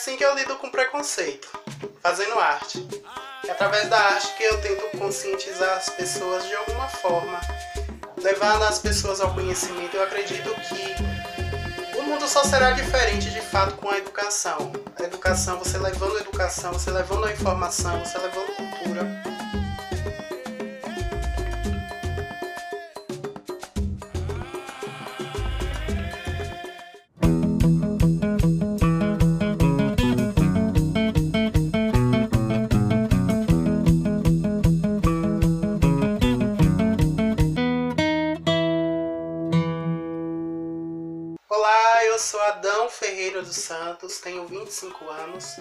assim que eu lido com preconceito, fazendo arte. É através da arte que eu tento conscientizar as pessoas de alguma forma, levando as pessoas ao conhecimento. Eu acredito que o mundo só será diferente de fato com a educação. A educação, você levando a educação, você levando a informação, você levando cultura sou Adão Ferreira dos Santos, tenho 25 anos,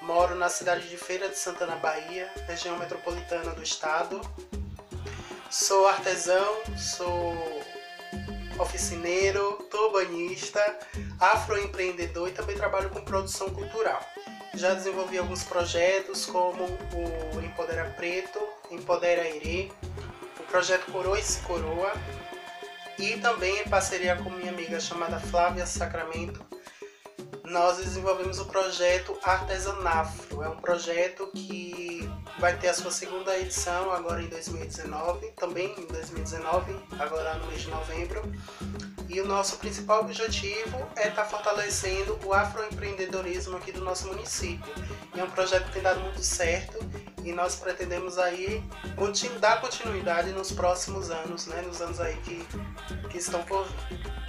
moro na cidade de Feira de Santana, Bahia, região metropolitana do estado. Sou artesão, sou oficineiro, turbanista, afroempreendedor e também trabalho com produção cultural. Já desenvolvi alguns projetos como o Empodera Preto, Empodera Irê, o projeto Coroa e Coroa, e também em parceria com minha amiga chamada Flávia Sacramento, nós desenvolvemos o projeto Artesanafro. É um projeto que vai ter a sua segunda edição agora em 2019, também em 2019, agora no mês de novembro. E o nosso principal objetivo é estar tá fortalecendo o afroempreendedorismo aqui do nosso município. E é um projeto que tem dado muito certo e nós pretendemos aí dar continuidade nos próximos anos, né, nos anos aí que, que estão por vir.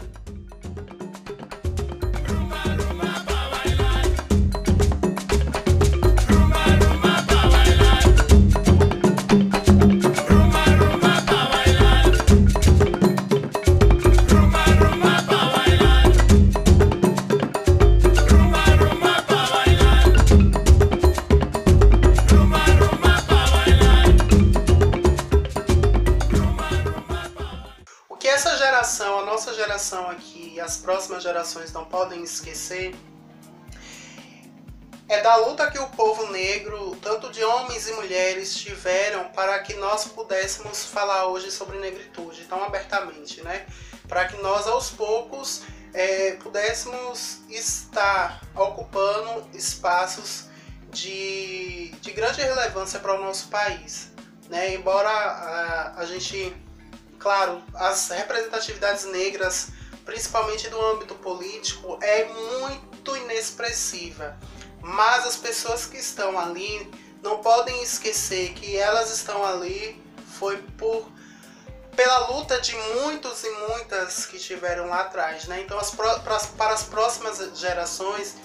Geração aqui as próximas gerações não podem esquecer é da luta que o povo negro, tanto de homens e mulheres, tiveram para que nós pudéssemos falar hoje sobre negritude tão abertamente, né? Para que nós aos poucos é, pudéssemos estar ocupando espaços de, de grande relevância para o nosso país. Né? Embora a, a gente claro, as representatividades negras, principalmente do âmbito político, é muito inexpressiva. Mas as pessoas que estão ali não podem esquecer que elas estão ali foi por pela luta de muitos e muitas que tiveram lá atrás, né? Então, as pro, para, para as próximas gerações,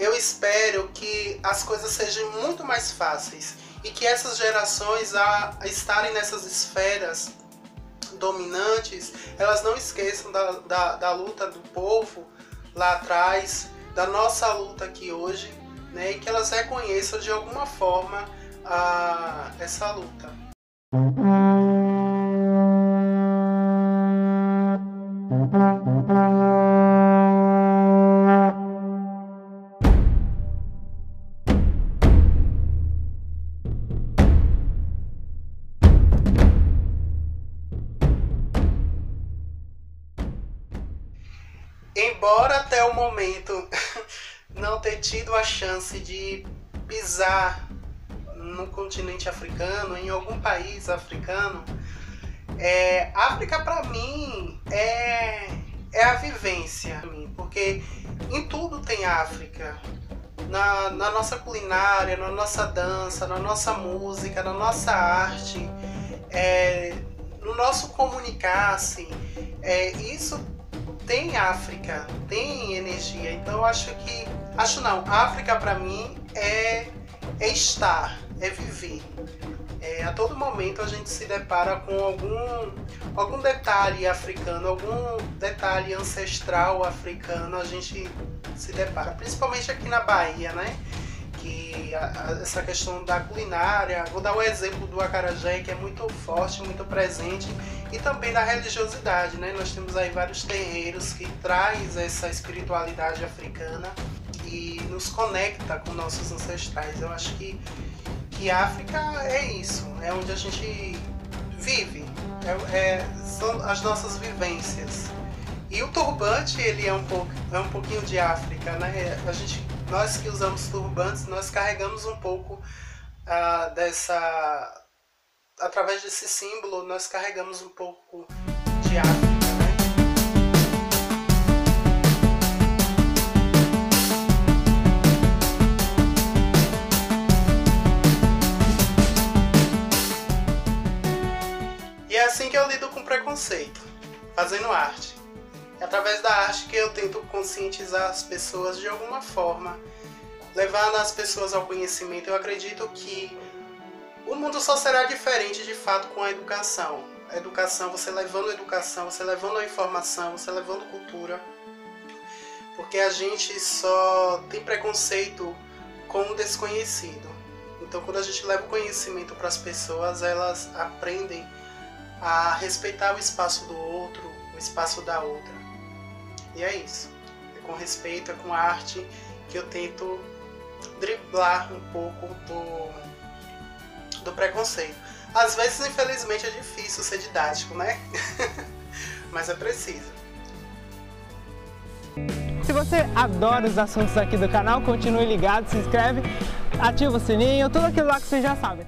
eu espero que as coisas sejam muito mais fáceis e que essas gerações a estarem nessas esferas dominantes, elas não esqueçam da, da, da luta do povo lá atrás, da nossa luta aqui hoje, né, e que elas reconheçam de alguma forma a, essa luta. O momento não ter tido a chance de pisar no continente africano, em algum país africano, é, África para mim é, é a vivência, porque em tudo tem África. Na, na nossa culinária, na nossa dança, na nossa música, na nossa arte, é, no nosso comunicar-se. É, isso tem África, tem energia. Então eu acho que. Acho não, África para mim é, é estar, é viver. É, a todo momento a gente se depara com algum, algum detalhe africano, algum detalhe ancestral africano, a gente se depara, principalmente aqui na Bahia, né? Que a, a, essa questão da culinária, vou dar o um exemplo do acarajé, que é muito forte, muito presente e também da religiosidade, né? Nós temos aí vários terreiros que traz essa espiritualidade africana e nos conecta com nossos ancestrais. Eu acho que que África é isso, é onde a gente vive, é, é, são as nossas vivências. E o turbante ele é um pouco, é um pouquinho de África, né? A gente nós que usamos turbantes, nós carregamos um pouco ah, dessa. Através desse símbolo, nós carregamos um pouco de África. Né? E é assim que eu lido com preconceito, fazendo arte. É através da arte que eu tento conscientizar as pessoas de alguma forma, levar as pessoas ao conhecimento. Eu acredito que o mundo só será diferente de fato com a educação. A educação, você levando a educação, você levando a informação, você levando cultura. Porque a gente só tem preconceito com o desconhecido. Então, quando a gente leva o conhecimento para as pessoas, elas aprendem a respeitar o espaço do outro, o espaço da outra. E é isso. É com respeito, é com arte que eu tento driblar um pouco do, do preconceito. Às vezes, infelizmente, é difícil ser didático, né? Mas é preciso. Se você adora os assuntos aqui do canal, continue ligado, se inscreve, ativa o sininho, tudo aquilo lá que você já sabe.